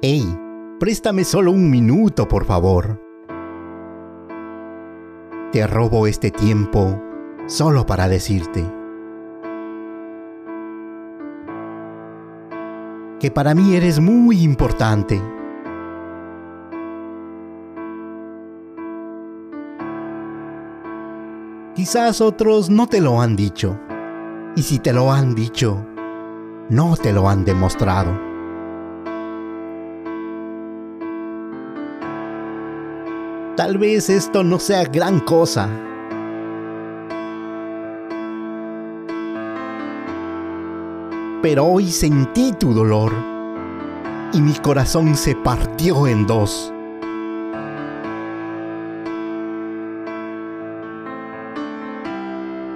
Hey, préstame solo un minuto, por favor. Te robo este tiempo solo para decirte que para mí eres muy importante. Quizás otros no te lo han dicho, y si te lo han dicho, no te lo han demostrado. Tal vez esto no sea gran cosa. Pero hoy sentí tu dolor y mi corazón se partió en dos.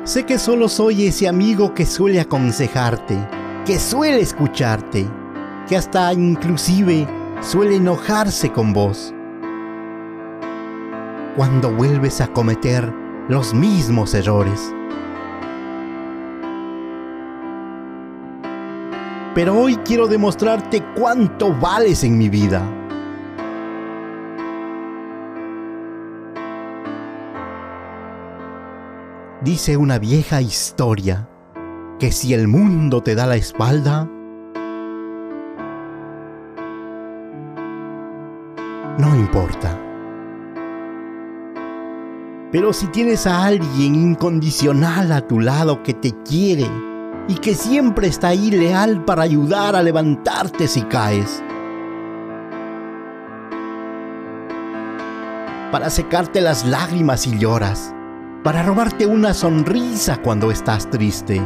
Sé que solo soy ese amigo que suele aconsejarte, que suele escucharte, que hasta inclusive suele enojarse con vos cuando vuelves a cometer los mismos errores. Pero hoy quiero demostrarte cuánto vales en mi vida. Dice una vieja historia que si el mundo te da la espalda, no importa. Pero si tienes a alguien incondicional a tu lado que te quiere y que siempre está ahí leal para ayudar a levantarte si caes, para secarte las lágrimas y lloras, para robarte una sonrisa cuando estás triste.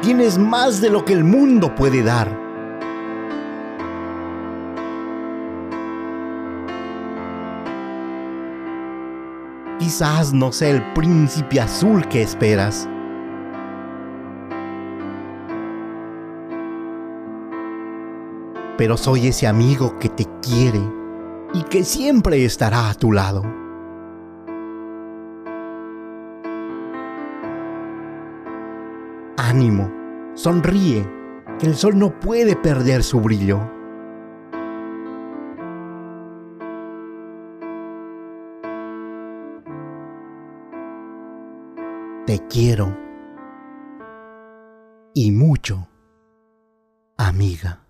Tienes más de lo que el mundo puede dar Quizás no sea el príncipe azul que esperas. Pero soy ese amigo que te quiere y que siempre estará a tu lado. Ánimo, sonríe, que el sol no puede perder su brillo. Te quiero. Y mucho, amiga.